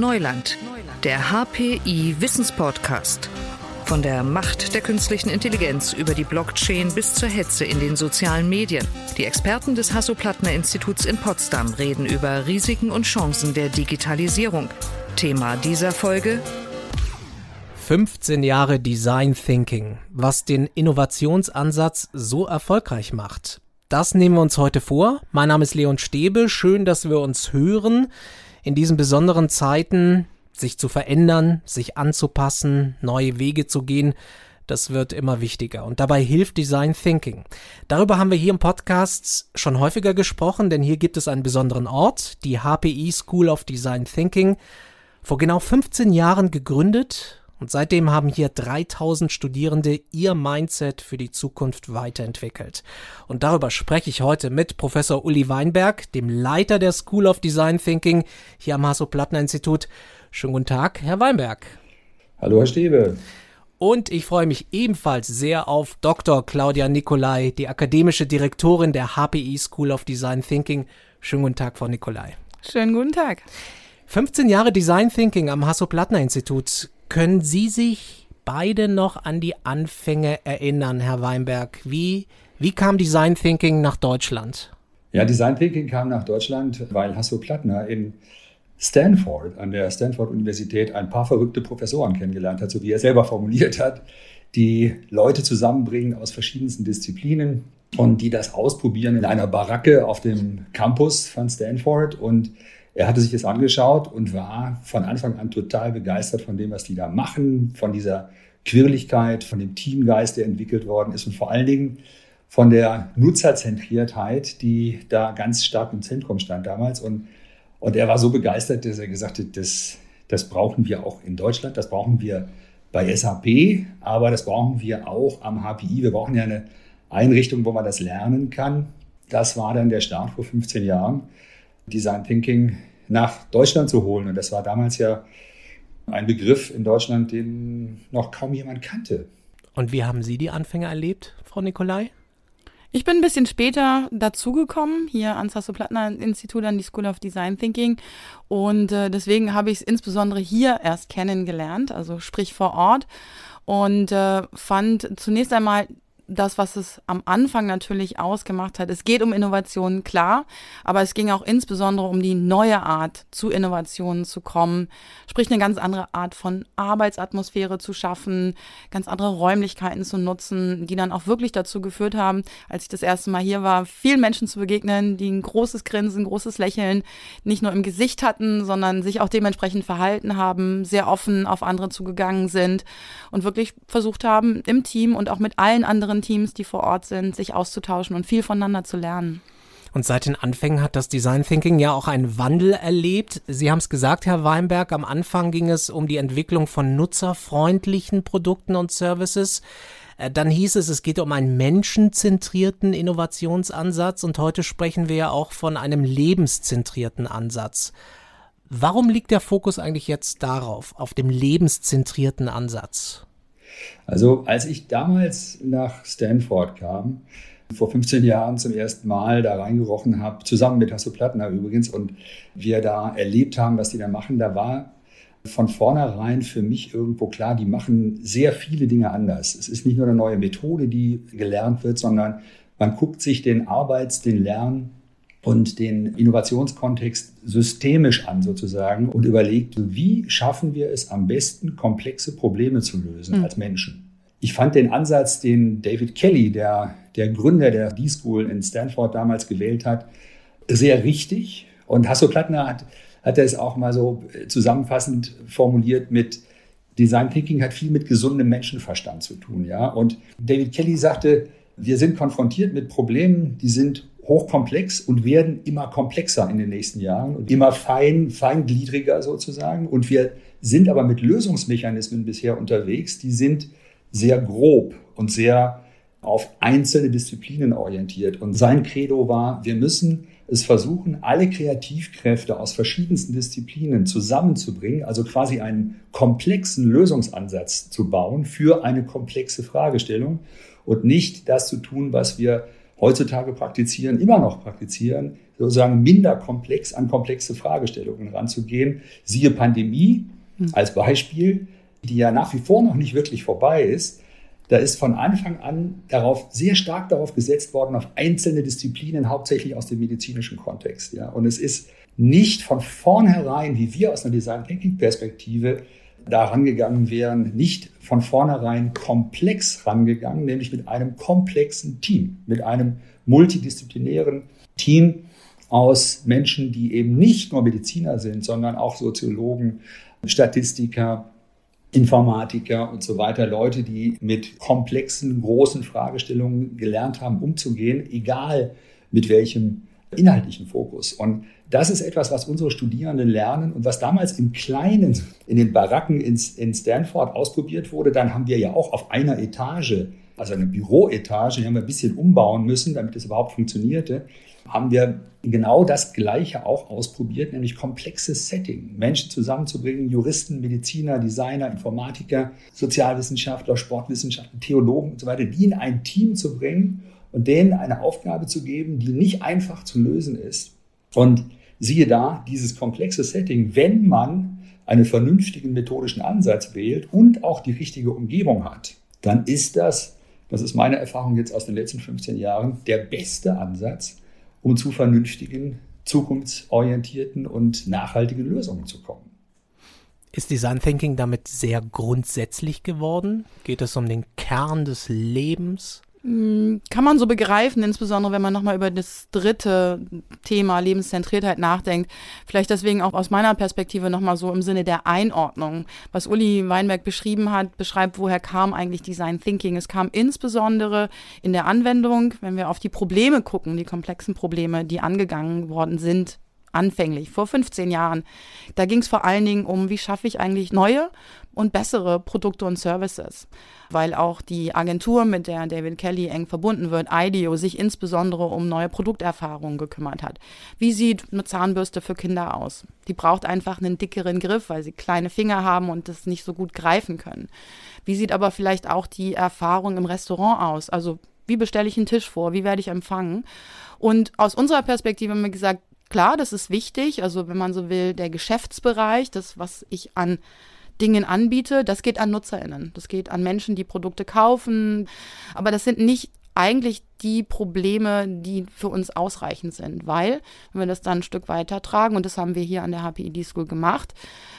Neuland, der HPI Wissenspodcast. Von der Macht der künstlichen Intelligenz über die Blockchain bis zur Hetze in den sozialen Medien. Die Experten des Hasso-Plattner-Instituts in Potsdam reden über Risiken und Chancen der Digitalisierung. Thema dieser Folge 15 Jahre Design Thinking, was den Innovationsansatz so erfolgreich macht. Das nehmen wir uns heute vor. Mein Name ist Leon Stäbe. Schön, dass wir uns hören. In diesen besonderen Zeiten sich zu verändern, sich anzupassen, neue Wege zu gehen, das wird immer wichtiger. Und dabei hilft Design Thinking. Darüber haben wir hier im Podcast schon häufiger gesprochen, denn hier gibt es einen besonderen Ort, die HPI School of Design Thinking. Vor genau 15 Jahren gegründet und seitdem haben hier 3000 Studierende ihr Mindset für die Zukunft weiterentwickelt. Und darüber spreche ich heute mit Professor Uli Weinberg, dem Leiter der School of Design Thinking hier am Hasso-Plattner-Institut. Schönen guten Tag, Herr Weinberg. Hallo, Herr Stebe. Und ich freue mich ebenfalls sehr auf Dr. Claudia Nicolai, die akademische Direktorin der HPI School of Design Thinking. Schönen guten Tag, Frau Nicolai. Schönen guten Tag. 15 Jahre Design Thinking am Hasso-Plattner-Institut. Können Sie sich beide noch an die Anfänge erinnern, Herr Weinberg? Wie, wie kam Design Thinking nach Deutschland? Ja, Design Thinking kam nach Deutschland, weil Hasso-Plattner in Stanford, an der Stanford-Universität, ein paar verrückte Professoren kennengelernt hat, so wie er selber formuliert hat, die Leute zusammenbringen aus verschiedensten Disziplinen und die das ausprobieren in einer Baracke auf dem Campus von Stanford und er hatte sich das angeschaut und war von Anfang an total begeistert von dem, was die da machen, von dieser Quirligkeit, von dem Teamgeist, der entwickelt worden ist und vor allen Dingen von der Nutzerzentriertheit, die da ganz stark im Zentrum stand damals. Und, und er war so begeistert, dass er gesagt hat, das, das brauchen wir auch in Deutschland, das brauchen wir bei SAP, aber das brauchen wir auch am HPI. Wir brauchen ja eine Einrichtung, wo man das lernen kann. Das war dann der Start vor 15 Jahren. Design Thinking nach Deutschland zu holen. Und das war damals ja ein Begriff in Deutschland, den noch kaum jemand kannte. Und wie haben Sie die Anfänge erlebt, Frau Nikolai? Ich bin ein bisschen später dazugekommen, hier ans Hasso-Plattner-Institut an die School of Design Thinking. Und äh, deswegen habe ich es insbesondere hier erst kennengelernt, also sprich vor Ort. Und äh, fand zunächst einmal das, was es am Anfang natürlich ausgemacht hat. Es geht um Innovationen, klar, aber es ging auch insbesondere um die neue Art, zu Innovationen zu kommen, sprich eine ganz andere Art von Arbeitsatmosphäre zu schaffen, ganz andere Räumlichkeiten zu nutzen, die dann auch wirklich dazu geführt haben, als ich das erste Mal hier war, vielen Menschen zu begegnen, die ein großes Grinsen, großes Lächeln nicht nur im Gesicht hatten, sondern sich auch dementsprechend verhalten haben, sehr offen auf andere zugegangen sind und wirklich versucht haben, im Team und auch mit allen anderen anderen Teams, die vor Ort sind, sich auszutauschen und viel voneinander zu lernen. Und seit den Anfängen hat das Design Thinking ja auch einen Wandel erlebt. Sie haben es gesagt, Herr Weinberg, am Anfang ging es um die Entwicklung von nutzerfreundlichen Produkten und Services. Äh, dann hieß es, es geht um einen menschenzentrierten Innovationsansatz und heute sprechen wir ja auch von einem lebenszentrierten Ansatz. Warum liegt der Fokus eigentlich jetzt darauf, auf dem lebenszentrierten Ansatz? Also als ich damals nach Stanford kam, vor 15 Jahren zum ersten Mal da reingerochen habe, zusammen mit Hasso Plattner übrigens, und wir da erlebt haben, was die da machen, da war von vornherein für mich irgendwo klar, die machen sehr viele Dinge anders. Es ist nicht nur eine neue Methode, die gelernt wird, sondern man guckt sich den Arbeits-, den Lern- und den Innovationskontext systemisch an sozusagen und überlegt, wie schaffen wir es am besten, komplexe Probleme zu lösen mhm. als Menschen. Ich fand den Ansatz, den David Kelly, der, der Gründer der D-School in Stanford damals gewählt hat, sehr richtig. Und Hasso Plattner hat, hat er es auch mal so zusammenfassend formuliert mit Design Thinking hat viel mit gesundem Menschenverstand zu tun, ja. Und David Kelly sagte, wir sind konfrontiert mit Problemen, die sind hochkomplex und werden immer komplexer in den nächsten Jahren und immer fein, feingliedriger sozusagen. Und wir sind aber mit Lösungsmechanismen bisher unterwegs, die sind sehr grob und sehr auf einzelne Disziplinen orientiert. Und sein Credo war, wir müssen es versuchen, alle Kreativkräfte aus verschiedensten Disziplinen zusammenzubringen, also quasi einen komplexen Lösungsansatz zu bauen für eine komplexe Fragestellung und nicht das zu tun, was wir heutzutage praktizieren, immer noch praktizieren, sozusagen minder komplex an komplexe Fragestellungen ranzugehen. Siehe Pandemie hm. als Beispiel, die ja nach wie vor noch nicht wirklich vorbei ist. Da ist von Anfang an darauf, sehr stark darauf gesetzt worden, auf einzelne Disziplinen, hauptsächlich aus dem medizinischen Kontext. Ja. Und es ist nicht von vornherein, wie wir aus einer Design Thinking Perspektive da rangegangen wären, nicht von vornherein komplex rangegangen, nämlich mit einem komplexen Team, mit einem multidisziplinären Team aus Menschen, die eben nicht nur Mediziner sind, sondern auch Soziologen, Statistiker, Informatiker und so weiter, Leute, die mit komplexen, großen Fragestellungen gelernt haben, umzugehen, egal mit welchem inhaltlichen Fokus. Und das ist etwas, was unsere Studierenden lernen und was damals im Kleinen in den Baracken in, Stanford ausprobiert wurde. Dann haben wir ja auch auf einer Etage, also eine Büroetage, die haben wir ein bisschen umbauen müssen, damit es überhaupt funktionierte, haben wir genau das Gleiche auch ausprobiert, nämlich komplexes Setting. Menschen zusammenzubringen, Juristen, Mediziner, Designer, Informatiker, Sozialwissenschaftler, Sportwissenschaftler, Theologen und so weiter, die in ein Team zu bringen und denen eine Aufgabe zu geben, die nicht einfach zu lösen ist. Und siehe da, dieses komplexe Setting, wenn man einen vernünftigen methodischen Ansatz wählt und auch die richtige Umgebung hat, dann ist das, das ist meine Erfahrung jetzt aus den letzten 15 Jahren, der beste Ansatz, um zu vernünftigen, zukunftsorientierten und nachhaltigen Lösungen zu kommen. Ist Design Thinking damit sehr grundsätzlich geworden? Geht es um den Kern des Lebens? Hm, kann man so begreifen, insbesondere wenn man nochmal über das dritte Thema Lebenszentriertheit nachdenkt. Vielleicht deswegen auch aus meiner Perspektive nochmal so im Sinne der Einordnung. Was Uli Weinberg beschrieben hat, beschreibt, woher kam eigentlich Design Thinking. Es kam insbesondere in der Anwendung, wenn wir auf die Probleme gucken, die komplexen Probleme, die angegangen worden sind anfänglich, vor 15 Jahren. Da ging es vor allen Dingen um, wie schaffe ich eigentlich neue und bessere Produkte und Services. Weil auch die Agentur, mit der David Kelly eng verbunden wird, IDEO, sich insbesondere um neue Produkterfahrungen gekümmert hat. Wie sieht eine Zahnbürste für Kinder aus? Die braucht einfach einen dickeren Griff, weil sie kleine Finger haben und das nicht so gut greifen können. Wie sieht aber vielleicht auch die Erfahrung im Restaurant aus? Also wie bestelle ich einen Tisch vor? Wie werde ich empfangen? Und aus unserer Perspektive haben wir gesagt, Klar, das ist wichtig. Also wenn man so will, der Geschäftsbereich, das, was ich an Dingen anbiete, das geht an NutzerInnen. Das geht an Menschen, die Produkte kaufen. Aber das sind nicht eigentlich die Probleme, die für uns ausreichend sind, weil, wenn wir das dann ein Stück weiter tragen, und das haben wir hier an der HPID School gemacht,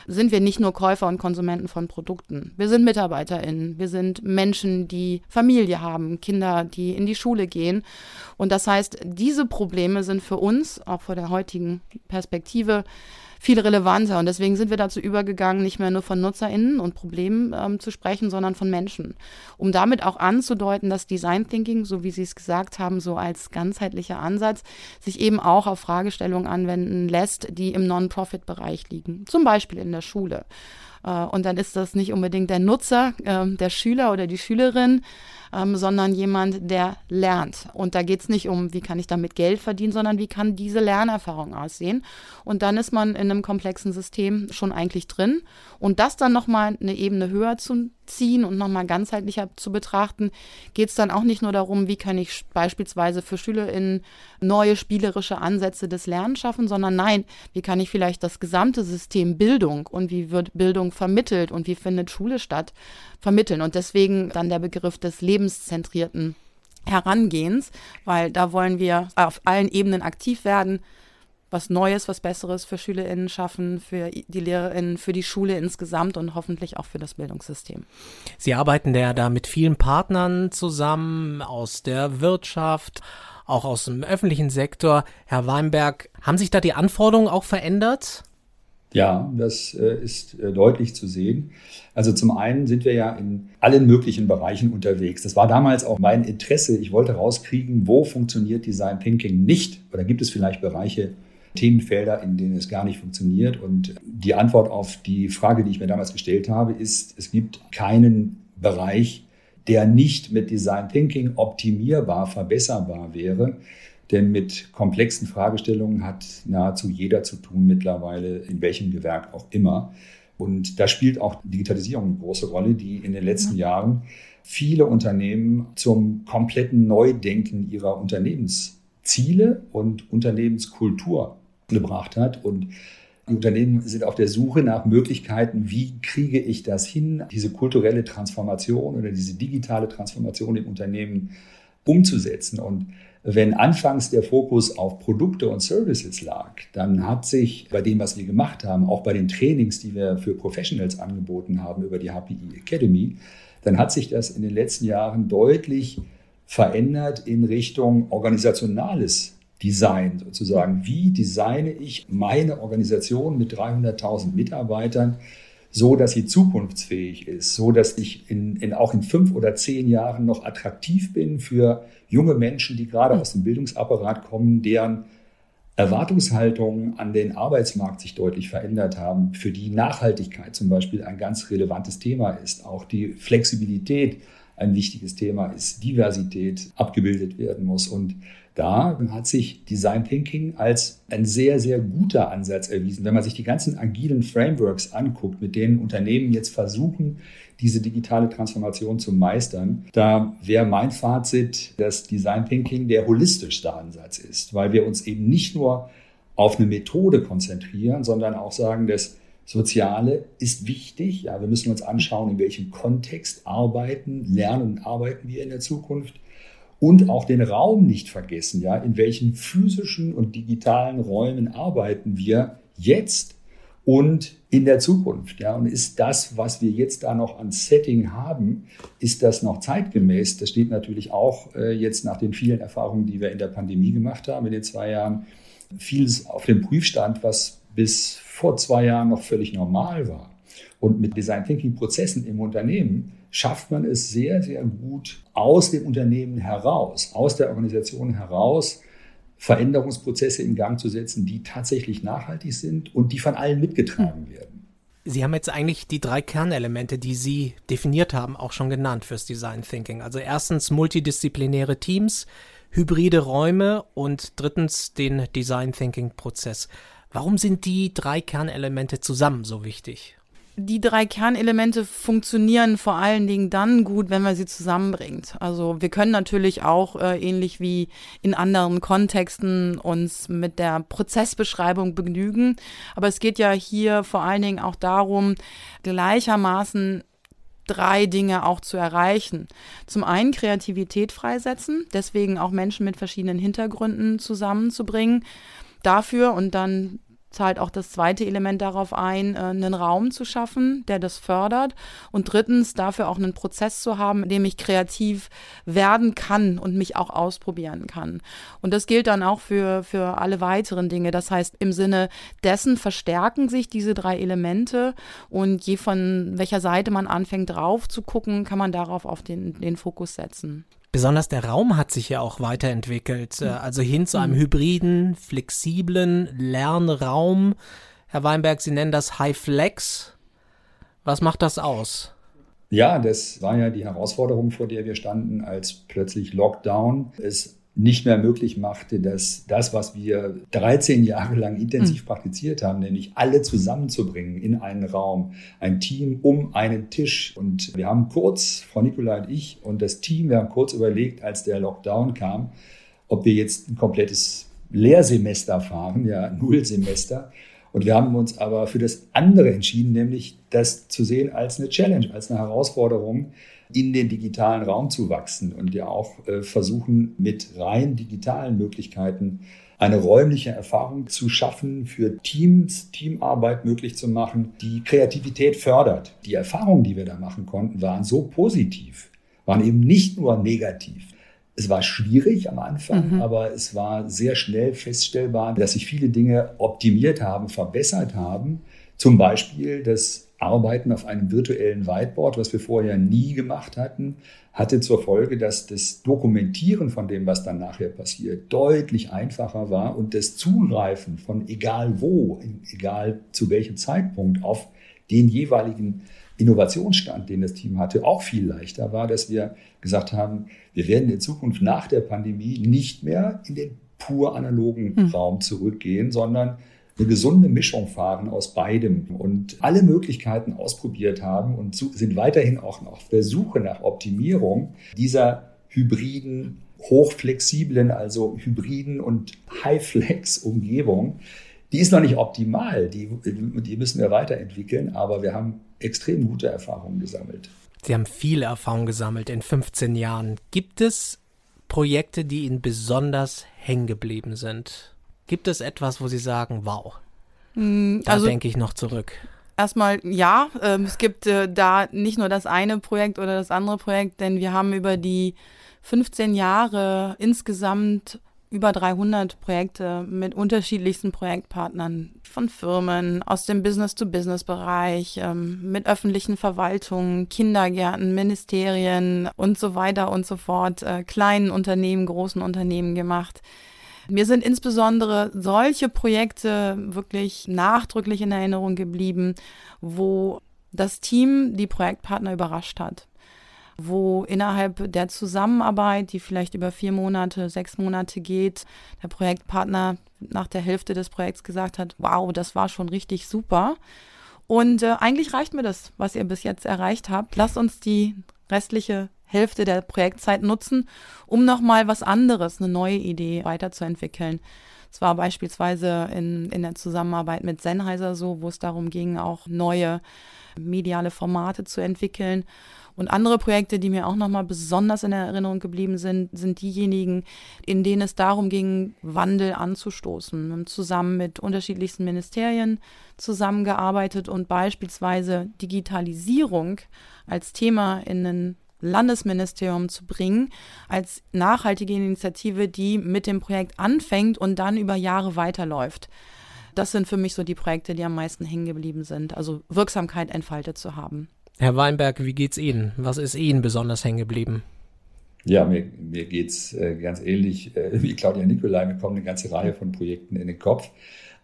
sind wir nicht nur Käufer und Konsumenten von Produkten. Wir sind MitarbeiterInnen, wir sind Menschen, die Familie haben, Kinder, die in die Schule gehen. Und das heißt, diese Probleme sind für uns, auch vor der heutigen Perspektive, viel relevanter. Und deswegen sind wir dazu übergegangen, nicht mehr nur von NutzerInnen und Problemen ähm, zu sprechen, sondern von Menschen. Um damit auch anzudeuten, dass Design Thinking, so wie Sie es gesagt haben, so als ganzheitlicher Ansatz, sich eben auch auf Fragestellungen anwenden lässt, die im Non-Profit-Bereich liegen. Zum Beispiel in der Schule. Äh, und dann ist das nicht unbedingt der Nutzer, äh, der Schüler oder die Schülerin, ähm, sondern jemand, der lernt. Und da geht es nicht um, wie kann ich damit Geld verdienen, sondern wie kann diese Lernerfahrung aussehen. Und dann ist man in einem komplexen System schon eigentlich drin. Und das dann nochmal eine Ebene höher zu ziehen und nochmal ganzheitlicher zu betrachten, geht es dann auch nicht nur darum, wie kann ich beispielsweise für SchülerInnen neue spielerische Ansätze des Lernens schaffen, sondern nein, wie kann ich vielleicht das gesamte System Bildung und wie wird Bildung vermittelt und wie findet Schule statt, vermitteln. Und deswegen dann der Begriff des lebenszentrierten Herangehens, weil da wollen wir auf allen Ebenen aktiv werden, was Neues, was Besseres für SchülerInnen schaffen, für die LehrerInnen, für die Schule insgesamt und hoffentlich auch für das Bildungssystem. Sie arbeiten ja da mit vielen Partnern zusammen aus der Wirtschaft, auch aus dem öffentlichen Sektor. Herr Weinberg, haben sich da die Anforderungen auch verändert? Ja, das äh, ist äh, deutlich zu sehen. Also zum einen sind wir ja in allen möglichen Bereichen unterwegs. Das war damals auch mein Interesse. Ich wollte rauskriegen, wo funktioniert Design Thinking nicht oder gibt es vielleicht Bereiche, Themenfelder, in denen es gar nicht funktioniert. Und die Antwort auf die Frage, die ich mir damals gestellt habe, ist, es gibt keinen Bereich, der nicht mit Design Thinking optimierbar, verbesserbar wäre. Denn mit komplexen Fragestellungen hat nahezu jeder zu tun mittlerweile, in welchem Gewerk auch immer. Und da spielt auch Digitalisierung eine große Rolle, die in den letzten Jahren viele Unternehmen zum kompletten Neudenken ihrer Unternehmens Ziele und Unternehmenskultur gebracht hat. Und die Unternehmen sind auf der Suche nach Möglichkeiten, wie kriege ich das hin, diese kulturelle Transformation oder diese digitale Transformation im Unternehmen umzusetzen. Und wenn anfangs der Fokus auf Produkte und Services lag, dann hat sich bei dem, was wir gemacht haben, auch bei den Trainings, die wir für Professionals angeboten haben über die HPI Academy, dann hat sich das in den letzten Jahren deutlich verändert in Richtung organisationales Design sozusagen. Wie designe ich meine Organisation mit 300.000 Mitarbeitern so, dass sie zukunftsfähig ist, so dass ich in, in, auch in fünf oder zehn Jahren noch attraktiv bin für junge Menschen, die gerade aus dem Bildungsapparat kommen, deren Erwartungshaltungen an den Arbeitsmarkt sich deutlich verändert haben, für die Nachhaltigkeit zum Beispiel ein ganz relevantes Thema ist, auch die Flexibilität ein wichtiges Thema ist, Diversität abgebildet werden muss. Und da hat sich Design Thinking als ein sehr, sehr guter Ansatz erwiesen. Wenn man sich die ganzen agilen Frameworks anguckt, mit denen Unternehmen jetzt versuchen, diese digitale Transformation zu meistern, da wäre mein Fazit, dass Design Thinking der holistischste Ansatz ist, weil wir uns eben nicht nur auf eine Methode konzentrieren, sondern auch sagen, dass Soziale ist wichtig. Ja, wir müssen uns anschauen, in welchem Kontext arbeiten, lernen und arbeiten wir in der Zukunft und auch den Raum nicht vergessen. Ja, in welchen physischen und digitalen Räumen arbeiten wir jetzt und in der Zukunft. Ja, und ist das, was wir jetzt da noch an Setting haben, ist das noch zeitgemäß? Das steht natürlich auch äh, jetzt nach den vielen Erfahrungen, die wir in der Pandemie gemacht haben in den zwei Jahren, vieles auf dem Prüfstand, was bis vor zwei Jahren noch völlig normal war. Und mit Design Thinking Prozessen im Unternehmen schafft man es sehr, sehr gut aus dem Unternehmen heraus, aus der Organisation heraus, Veränderungsprozesse in Gang zu setzen, die tatsächlich nachhaltig sind und die von allen mitgetragen werden. Sie haben jetzt eigentlich die drei Kernelemente, die Sie definiert haben, auch schon genannt fürs Design Thinking. Also erstens multidisziplinäre Teams, hybride Räume und drittens den Design Thinking Prozess. Warum sind die drei Kernelemente zusammen so wichtig? Die drei Kernelemente funktionieren vor allen Dingen dann gut, wenn man sie zusammenbringt. Also wir können natürlich auch äh, ähnlich wie in anderen Kontexten uns mit der Prozessbeschreibung begnügen. Aber es geht ja hier vor allen Dingen auch darum, gleichermaßen drei Dinge auch zu erreichen. Zum einen Kreativität freisetzen, deswegen auch Menschen mit verschiedenen Hintergründen zusammenzubringen dafür und dann zahlt auch das zweite Element darauf ein, äh, einen Raum zu schaffen, der das fördert. Und drittens dafür auch einen Prozess zu haben, in dem ich kreativ werden kann und mich auch ausprobieren kann. Und das gilt dann auch für, für alle weiteren Dinge. Das heißt, im Sinne dessen verstärken sich diese drei Elemente und je von welcher Seite man anfängt drauf zu gucken, kann man darauf auf den, den Fokus setzen. Besonders der Raum hat sich ja auch weiterentwickelt, äh, also hin zu einem mhm. hybriden, flexiblen Lernraum. Herr Weinberg, Sie nennen das High Flex. Was macht das aus? Ja, das war ja die Herausforderung, vor der wir standen, als plötzlich Lockdown es nicht mehr möglich machte, dass das, was wir 13 Jahre lang intensiv mhm. praktiziert haben, nämlich alle zusammenzubringen in einen Raum, ein Team um einen Tisch. Und wir haben kurz, Frau Nikola und ich und das Team, wir haben kurz überlegt, als der Lockdown kam, ob wir jetzt ein komplettes Lehrsemester fahren, ja, Nullsemester. Und wir haben uns aber für das andere entschieden, nämlich das zu sehen als eine Challenge, als eine Herausforderung, in den digitalen Raum zu wachsen und ja auch äh, versuchen, mit rein digitalen Möglichkeiten eine räumliche Erfahrung zu schaffen, für Teams, Teamarbeit möglich zu machen, die Kreativität fördert. Die Erfahrungen, die wir da machen konnten, waren so positiv, waren eben nicht nur negativ. Es war schwierig am Anfang, mhm. aber es war sehr schnell feststellbar, dass sich viele Dinge optimiert haben, verbessert haben. Zum Beispiel das Arbeiten auf einem virtuellen Whiteboard, was wir vorher nie gemacht hatten, hatte zur Folge, dass das Dokumentieren von dem, was dann nachher passiert, deutlich einfacher war und das Zugreifen von egal wo, egal zu welchem Zeitpunkt auf den jeweiligen Innovationsstand, den das Team hatte, auch viel leichter war, dass wir gesagt haben, wir werden in Zukunft nach der Pandemie nicht mehr in den pur analogen mhm. Raum zurückgehen, sondern eine gesunde Mischung fahren aus beidem und alle Möglichkeiten ausprobiert haben und sind weiterhin auch auf der Suche nach Optimierung dieser hybriden hochflexiblen, also hybriden und High-Flex-Umgebung. Die ist noch nicht optimal, die, die müssen wir weiterentwickeln, aber wir haben extrem gute Erfahrungen gesammelt. Sie haben viele Erfahrungen gesammelt in 15 Jahren. Gibt es Projekte, die Ihnen besonders hängen geblieben sind? Gibt es etwas, wo Sie sagen, wow, hm, da also, denke ich noch zurück? Erstmal ja, äh, es gibt äh, da nicht nur das eine Projekt oder das andere Projekt, denn wir haben über die 15 Jahre insgesamt über 300 Projekte mit unterschiedlichsten Projektpartnern von Firmen aus dem Business-to-Business-Bereich, ähm, mit öffentlichen Verwaltungen, Kindergärten, Ministerien und so weiter und so fort, äh, kleinen Unternehmen, großen Unternehmen gemacht. Mir sind insbesondere solche Projekte wirklich nachdrücklich in Erinnerung geblieben, wo das Team die Projektpartner überrascht hat wo innerhalb der Zusammenarbeit, die vielleicht über vier Monate, sechs Monate geht, der Projektpartner nach der Hälfte des Projekts gesagt hat, wow, das war schon richtig super. Und äh, eigentlich reicht mir das, was ihr bis jetzt erreicht habt. Lasst uns die restliche Hälfte der Projektzeit nutzen, um nochmal was anderes, eine neue Idee weiterzuentwickeln. Es war beispielsweise in, in der Zusammenarbeit mit Sennheiser so, wo es darum ging, auch neue mediale Formate zu entwickeln. Und andere Projekte, die mir auch nochmal besonders in Erinnerung geblieben sind, sind diejenigen, in denen es darum ging, Wandel anzustoßen. Wir haben zusammen mit unterschiedlichsten Ministerien zusammengearbeitet und beispielsweise Digitalisierung als Thema in ein Landesministerium zu bringen, als nachhaltige Initiative, die mit dem Projekt anfängt und dann über Jahre weiterläuft. Das sind für mich so die Projekte, die am meisten hängen geblieben sind, also Wirksamkeit entfaltet zu haben. Herr Weinberg, wie geht's Ihnen? Was ist Ihnen besonders hängen geblieben? Ja, mir, mir geht's äh, ganz ähnlich äh, wie Claudia Nicolai. Mir kommen eine ganze Reihe von Projekten in den Kopf.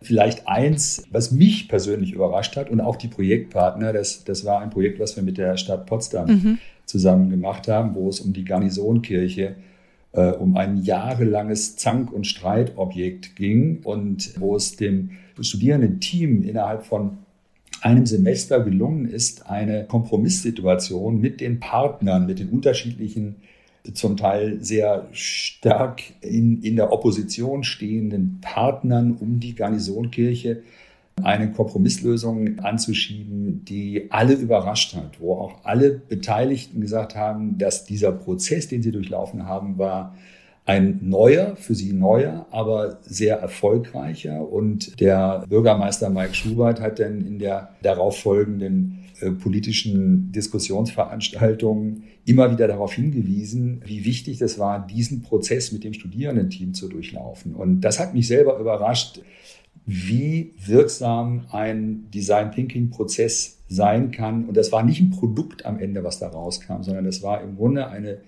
Vielleicht eins, was mich persönlich überrascht hat und auch die Projektpartner, das, das war ein Projekt, was wir mit der Stadt Potsdam mhm. Zusammen gemacht haben, wo es um die Garnisonkirche, äh, um ein jahrelanges Zank- und Streitobjekt ging und wo es dem Studierendenteam innerhalb von einem Semester gelungen ist, eine Kompromisssituation mit den Partnern, mit den unterschiedlichen, zum Teil sehr stark in, in der Opposition stehenden Partnern um die Garnisonkirche eine Kompromisslösung anzuschieben, die alle überrascht hat, wo auch alle Beteiligten gesagt haben, dass dieser Prozess, den sie durchlaufen haben, war ein neuer, für sie neuer, aber sehr erfolgreicher. Und der Bürgermeister Mike Schubert hat dann in der darauffolgenden äh, politischen Diskussionsveranstaltungen immer wieder darauf hingewiesen, wie wichtig es war, diesen Prozess mit dem Studierendenteam zu durchlaufen. Und das hat mich selber überrascht, wie wirksam ein Design Thinking Prozess sein kann. Und das war nicht ein Produkt am Ende, was da rauskam, sondern das war im Grunde eine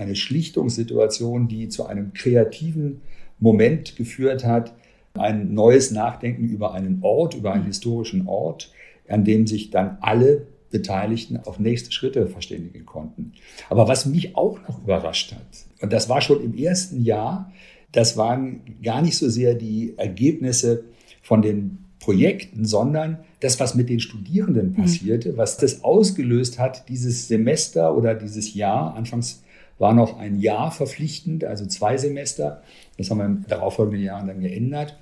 eine Schlichtungssituation, die zu einem kreativen Moment geführt hat, ein neues Nachdenken über einen Ort, über einen historischen Ort, an dem sich dann alle Beteiligten auf nächste Schritte verständigen konnten. Aber was mich auch noch überrascht hat, und das war schon im ersten Jahr, das waren gar nicht so sehr die Ergebnisse von den Projekten, sondern das, was mit den Studierenden mhm. passierte, was das ausgelöst hat, dieses Semester oder dieses Jahr, anfangs war noch ein Jahr verpflichtend, also zwei Semester. Das haben wir in darauffolgenden Jahren dann geändert.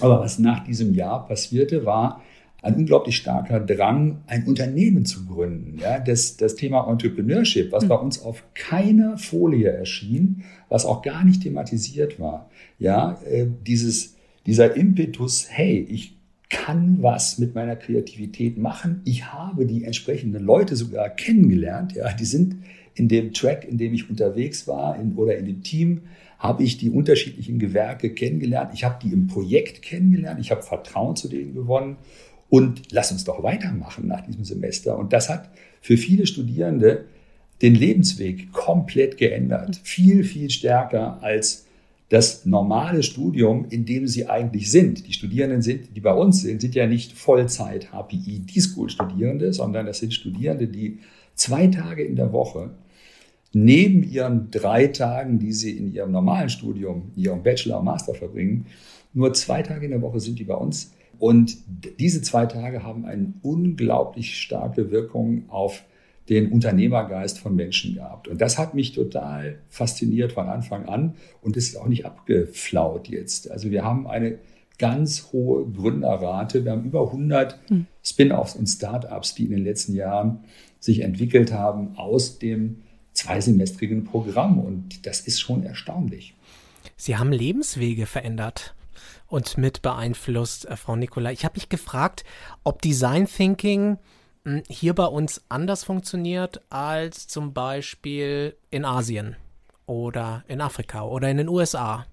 Aber was nach diesem Jahr passierte, war ein unglaublich starker Drang, ein Unternehmen zu gründen. Ja, das, das Thema Entrepreneurship, was hm. bei uns auf keiner Folie erschien, was auch gar nicht thematisiert war. Ja, äh, dieses, dieser Impetus, hey, ich kann was mit meiner Kreativität machen. Ich habe die entsprechenden Leute sogar kennengelernt. Ja, die sind in dem Track, in dem ich unterwegs war in, oder in dem Team, habe ich die unterschiedlichen Gewerke kennengelernt. Ich habe die im Projekt kennengelernt. Ich habe Vertrauen zu denen gewonnen. Und lass uns doch weitermachen nach diesem Semester. Und das hat für viele Studierende den Lebensweg komplett geändert. Viel, viel stärker als das normale Studium, in dem sie eigentlich sind. Die Studierenden sind, die bei uns sind, sind ja nicht Vollzeit HPI D-School-Studierende, sondern das sind Studierende, die zwei Tage in der Woche neben ihren drei Tagen, die sie in ihrem normalen Studium, ihrem Bachelor und Master verbringen, nur zwei Tage in der Woche sind die bei uns. Und diese zwei Tage haben eine unglaublich starke Wirkung auf den Unternehmergeist von Menschen gehabt. Und das hat mich total fasziniert von Anfang an und ist auch nicht abgeflaut jetzt. Also wir haben eine ganz hohe Gründerrate. Wir haben über 100 hm. Spin-offs und Startups, die in den letzten Jahren sich entwickelt haben aus dem zweisemestrigen Programm. Und das ist schon erstaunlich. Sie haben Lebenswege verändert und mit beeinflusst, äh, Frau Nicolai. Ich habe mich gefragt, ob Design Thinking hier bei uns anders funktioniert als zum Beispiel in Asien oder in Afrika oder in den USA.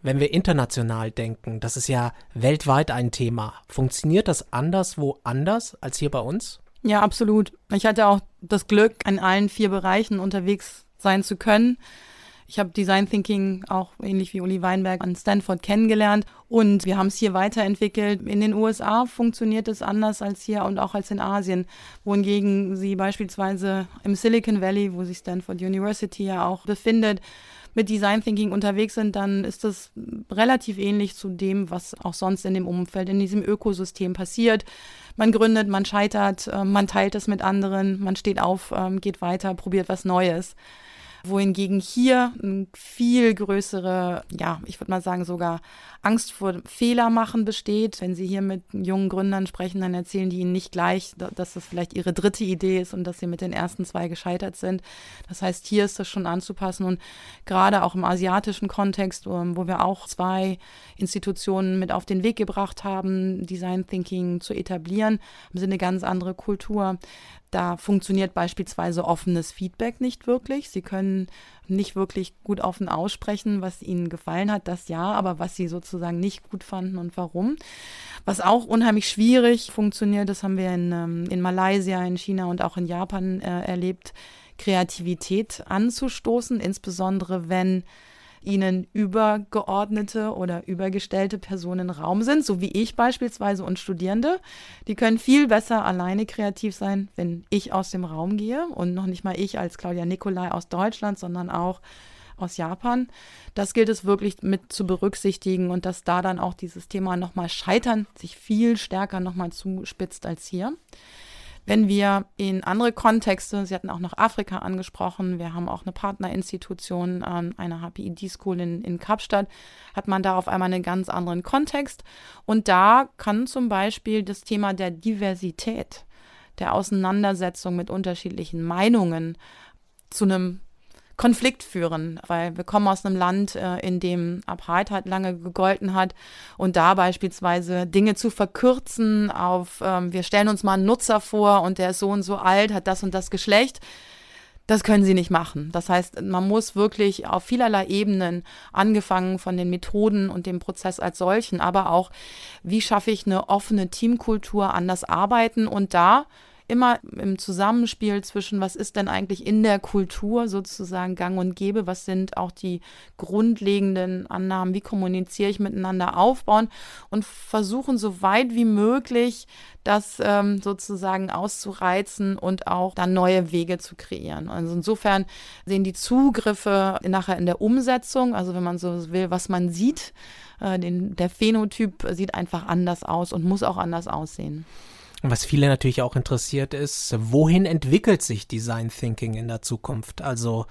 Wenn wir international denken, das ist ja weltweit ein Thema. Funktioniert das anders woanders als hier bei uns? Ja, absolut. Ich hatte auch das Glück, in allen vier Bereichen unterwegs sein zu können. Ich habe Design Thinking auch ähnlich wie Uli Weinberg an Stanford kennengelernt und wir haben es hier weiterentwickelt. In den USA funktioniert es anders als hier und auch als in Asien, wohingegen sie beispielsweise im Silicon Valley, wo sich Stanford University ja auch befindet, mit Design Thinking unterwegs sind, dann ist das relativ ähnlich zu dem, was auch sonst in dem Umfeld, in diesem Ökosystem passiert. Man gründet, man scheitert, äh, man teilt es mit anderen, man steht auf, ähm, geht weiter, probiert was Neues wohingegen hier eine viel größere, ja, ich würde mal sagen, sogar Angst vor Fehler machen besteht. Wenn Sie hier mit jungen Gründern sprechen, dann erzählen die Ihnen nicht gleich, dass das vielleicht ihre dritte Idee ist und dass sie mit den ersten zwei gescheitert sind. Das heißt, hier ist das schon anzupassen und gerade auch im asiatischen Kontext, wo wir auch zwei Institutionen mit auf den Weg gebracht haben, Design Thinking zu etablieren, haben sie eine ganz andere Kultur. Da funktioniert beispielsweise offenes Feedback nicht wirklich. Sie können nicht wirklich gut offen aussprechen, was ihnen gefallen hat, das ja, aber was sie sozusagen nicht gut fanden und warum. Was auch unheimlich schwierig funktioniert, das haben wir in, ähm, in Malaysia, in China und auch in Japan äh, erlebt, Kreativität anzustoßen, insbesondere wenn ihnen übergeordnete oder übergestellte Personen Raum sind, so wie ich beispielsweise und Studierende. Die können viel besser alleine kreativ sein, wenn ich aus dem Raum gehe und noch nicht mal ich als Claudia Nicolai aus Deutschland, sondern auch aus Japan. Das gilt es wirklich mit zu berücksichtigen und dass da dann auch dieses Thema nochmal Scheitern sich viel stärker nochmal zuspitzt als hier. Wenn wir in andere Kontexte, Sie hatten auch noch Afrika angesprochen, wir haben auch eine Partnerinstitution, ähm, eine HPID-School in, in Kapstadt, hat man da auf einmal einen ganz anderen Kontext. Und da kann zum Beispiel das Thema der Diversität, der Auseinandersetzung mit unterschiedlichen Meinungen zu einem Konflikt führen, weil wir kommen aus einem Land, äh, in dem Apartheid lange gegolten hat und da beispielsweise Dinge zu verkürzen auf, ähm, wir stellen uns mal einen Nutzer vor und der ist so und so alt, hat das und das Geschlecht. Das können sie nicht machen. Das heißt, man muss wirklich auf vielerlei Ebenen, angefangen von den Methoden und dem Prozess als solchen, aber auch, wie schaffe ich eine offene Teamkultur, anders arbeiten und da immer im Zusammenspiel zwischen, was ist denn eigentlich in der Kultur sozusagen gang und gäbe, was sind auch die grundlegenden Annahmen, wie kommuniziere ich miteinander aufbauen und versuchen so weit wie möglich das ähm, sozusagen auszureizen und auch dann neue Wege zu kreieren. Also insofern sehen die Zugriffe nachher in der Umsetzung, also wenn man so will, was man sieht, äh, den, der Phänotyp sieht einfach anders aus und muss auch anders aussehen. Was viele natürlich auch interessiert ist, wohin entwickelt sich Design Thinking in der Zukunft? Also,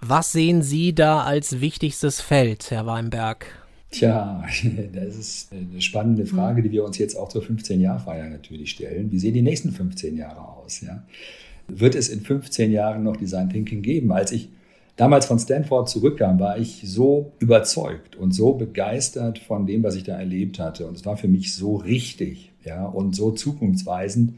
was sehen Sie da als wichtigstes Feld, Herr Weinberg? Tja, das ist eine spannende Frage, die wir uns jetzt auch zur 15-Jahr-Feier natürlich stellen. Wie sehen die nächsten 15 Jahre aus? Ja? Wird es in 15 Jahren noch Design Thinking geben? Als ich damals von Stanford zurückkam, war ich so überzeugt und so begeistert von dem, was ich da erlebt hatte. Und es war für mich so richtig, ja, und so zukunftsweisend,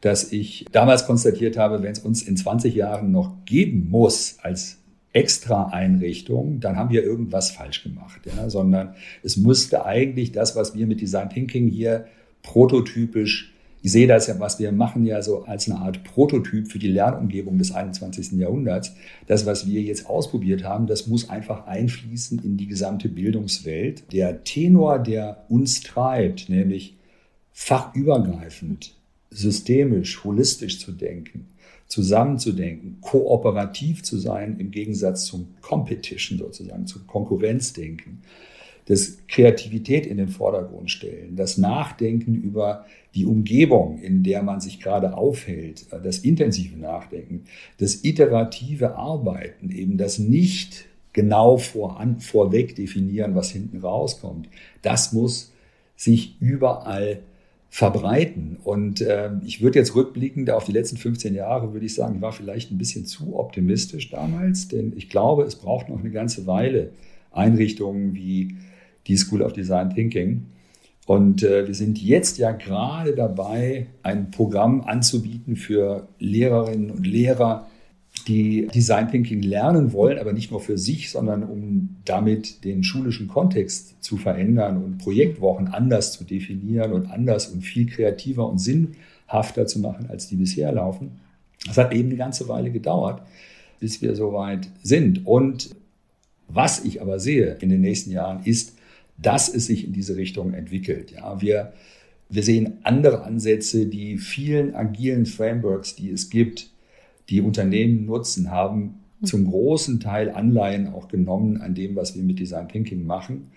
dass ich damals konstatiert habe, wenn es uns in 20 Jahren noch geben muss als extra Einrichtung, dann haben wir irgendwas falsch gemacht, ja, sondern es musste eigentlich das, was wir mit Design Thinking hier prototypisch ich sehe das ja, was wir machen, ja so als eine Art Prototyp für die Lernumgebung des 21. Jahrhunderts. Das, was wir jetzt ausprobiert haben, das muss einfach einfließen in die gesamte Bildungswelt. Der Tenor, der uns treibt, nämlich fachübergreifend, systemisch, holistisch zu denken, zusammenzudenken, kooperativ zu sein im Gegensatz zum Competition sozusagen, zum Konkurrenzdenken. das Kreativität in den Vordergrund stellen, das Nachdenken über die Umgebung, in der man sich gerade aufhält, das intensive Nachdenken, das iterative Arbeiten, eben das nicht genau voran, vorweg definieren, was hinten rauskommt, das muss sich überall verbreiten. Und äh, ich würde jetzt rückblickend auf die letzten 15 Jahre, würde ich sagen, ich war vielleicht ein bisschen zu optimistisch damals, denn ich glaube, es braucht noch eine ganze Weile Einrichtungen wie die School of Design Thinking. Und äh, wir sind jetzt ja gerade dabei, ein Programm anzubieten für Lehrerinnen und Lehrer, die Design Thinking lernen wollen, aber nicht nur für sich, sondern um damit den schulischen Kontext zu verändern und Projektwochen anders zu definieren und anders und viel kreativer und sinnhafter zu machen, als die bisher laufen. Das hat eben eine ganze Weile gedauert, bis wir so weit sind. Und was ich aber sehe in den nächsten Jahren ist, dass es sich in diese Richtung entwickelt. Ja, wir, wir sehen andere Ansätze, die vielen agilen Frameworks, die es gibt, die Unternehmen nutzen, haben zum großen Teil Anleihen auch genommen an dem, was wir mit Design Thinking machen,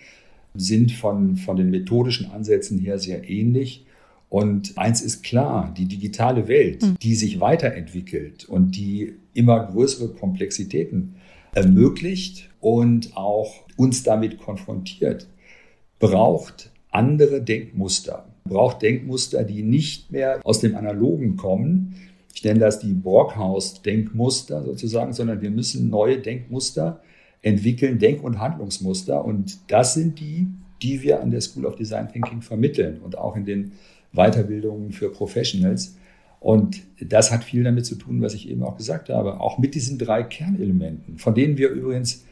sind von, von den methodischen Ansätzen her sehr ähnlich. Und eins ist klar, die digitale Welt, hm. die sich weiterentwickelt und die immer größere Komplexitäten ermöglicht und auch uns damit konfrontiert, braucht andere Denkmuster, braucht Denkmuster, die nicht mehr aus dem Analogen kommen. Ich nenne das die Brockhaus-Denkmuster sozusagen, sondern wir müssen neue Denkmuster entwickeln, Denk- und Handlungsmuster. Und das sind die, die wir an der School of Design Thinking vermitteln und auch in den Weiterbildungen für Professionals. Und das hat viel damit zu tun, was ich eben auch gesagt habe, auch mit diesen drei Kernelementen, von denen wir übrigens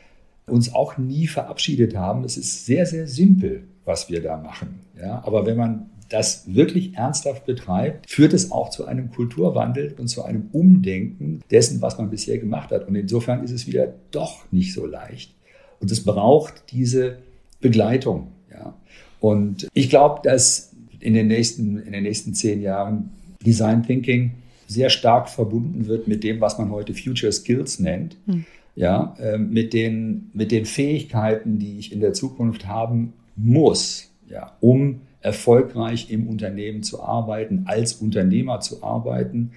uns auch nie verabschiedet haben. Es ist sehr, sehr simpel, was wir da machen. Ja, aber wenn man das wirklich ernsthaft betreibt, führt es auch zu einem Kulturwandel und zu einem Umdenken dessen, was man bisher gemacht hat. Und insofern ist es wieder doch nicht so leicht. Und es braucht diese Begleitung. Ja. Und ich glaube, dass in den nächsten, in den nächsten zehn Jahren Design Thinking sehr stark verbunden wird mit dem, was man heute Future Skills nennt. Hm ja, äh, mit, den, mit den Fähigkeiten, die ich in der Zukunft haben muss, ja, um erfolgreich im Unternehmen zu arbeiten, als Unternehmer zu arbeiten.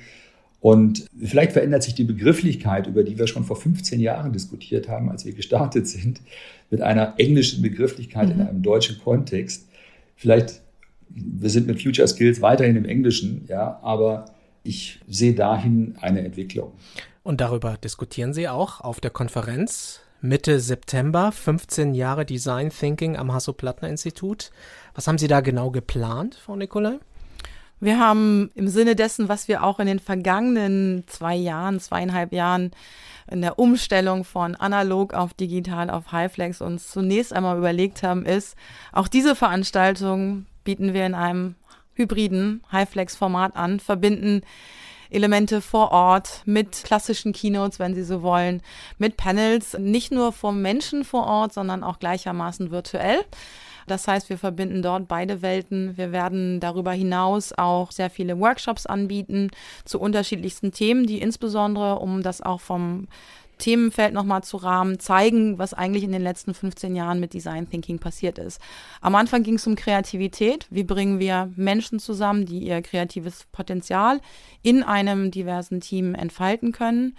Und vielleicht verändert sich die Begrifflichkeit, über die wir schon vor 15 Jahren diskutiert haben, als wir gestartet sind, mit einer englischen Begrifflichkeit mhm. in einem deutschen Kontext. Vielleicht, wir sind mit Future Skills weiterhin im Englischen, ja, aber ich sehe dahin eine Entwicklung. Und darüber diskutieren Sie auch auf der Konferenz Mitte September, 15 Jahre Design Thinking am Hasso-Plattner-Institut. Was haben Sie da genau geplant, Frau Nikolai? Wir haben im Sinne dessen, was wir auch in den vergangenen zwei Jahren, zweieinhalb Jahren in der Umstellung von analog auf digital auf Highflex uns zunächst einmal überlegt haben, ist, auch diese Veranstaltung bieten wir in einem hybriden Highflex-Format an, verbinden Elemente vor Ort mit klassischen Keynotes, wenn Sie so wollen, mit Panels, nicht nur vom Menschen vor Ort, sondern auch gleichermaßen virtuell. Das heißt, wir verbinden dort beide Welten. Wir werden darüber hinaus auch sehr viele Workshops anbieten zu unterschiedlichsten Themen, die insbesondere, um das auch vom Themenfeld nochmal zu rahmen, zeigen, was eigentlich in den letzten 15 Jahren mit Design Thinking passiert ist. Am Anfang ging es um Kreativität. Wie bringen wir Menschen zusammen, die ihr kreatives Potenzial in einem diversen Team entfalten können?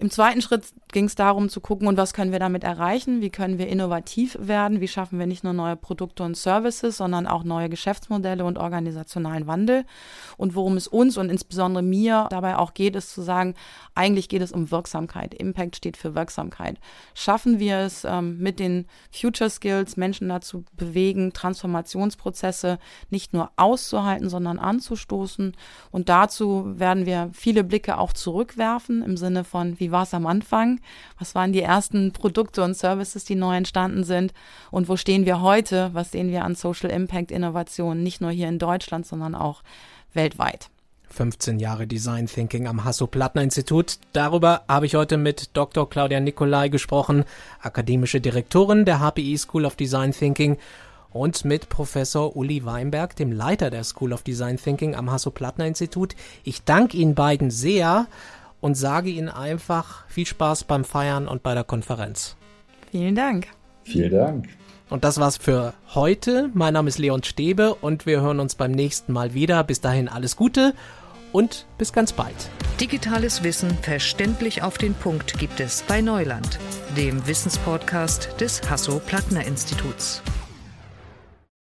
Im zweiten Schritt ging es darum zu gucken, und was können wir damit erreichen? Wie können wir innovativ werden? Wie schaffen wir nicht nur neue Produkte und Services, sondern auch neue Geschäftsmodelle und organisationalen Wandel? Und worum es uns und insbesondere mir dabei auch geht, ist zu sagen, eigentlich geht es um Wirksamkeit. Impact steht für Wirksamkeit. Schaffen wir es ähm, mit den Future Skills, Menschen dazu bewegen, Transformationsprozesse nicht nur auszuhalten, sondern anzustoßen? Und dazu werden wir viele Blicke auch zurückwerfen im Sinne von, war es am Anfang? Was waren die ersten Produkte und Services, die neu entstanden sind? Und wo stehen wir heute? Was sehen wir an Social Impact Innovationen, nicht nur hier in Deutschland, sondern auch weltweit? 15 Jahre Design Thinking am Hasso-Plattner-Institut. Darüber habe ich heute mit Dr. Claudia Nicolai gesprochen, akademische Direktorin der HPI School of Design Thinking und mit Professor Uli Weinberg, dem Leiter der School of Design Thinking am Hasso-Plattner-Institut. Ich danke Ihnen beiden sehr und sage Ihnen einfach viel Spaß beim Feiern und bei der Konferenz. Vielen Dank. Vielen Dank. Und das war's für heute. Mein Name ist Leon Stäbe und wir hören uns beim nächsten Mal wieder. Bis dahin alles Gute und bis ganz bald. Digitales Wissen verständlich auf den Punkt gibt es bei Neuland, dem Wissenspodcast des Hasso-Plattner-Instituts.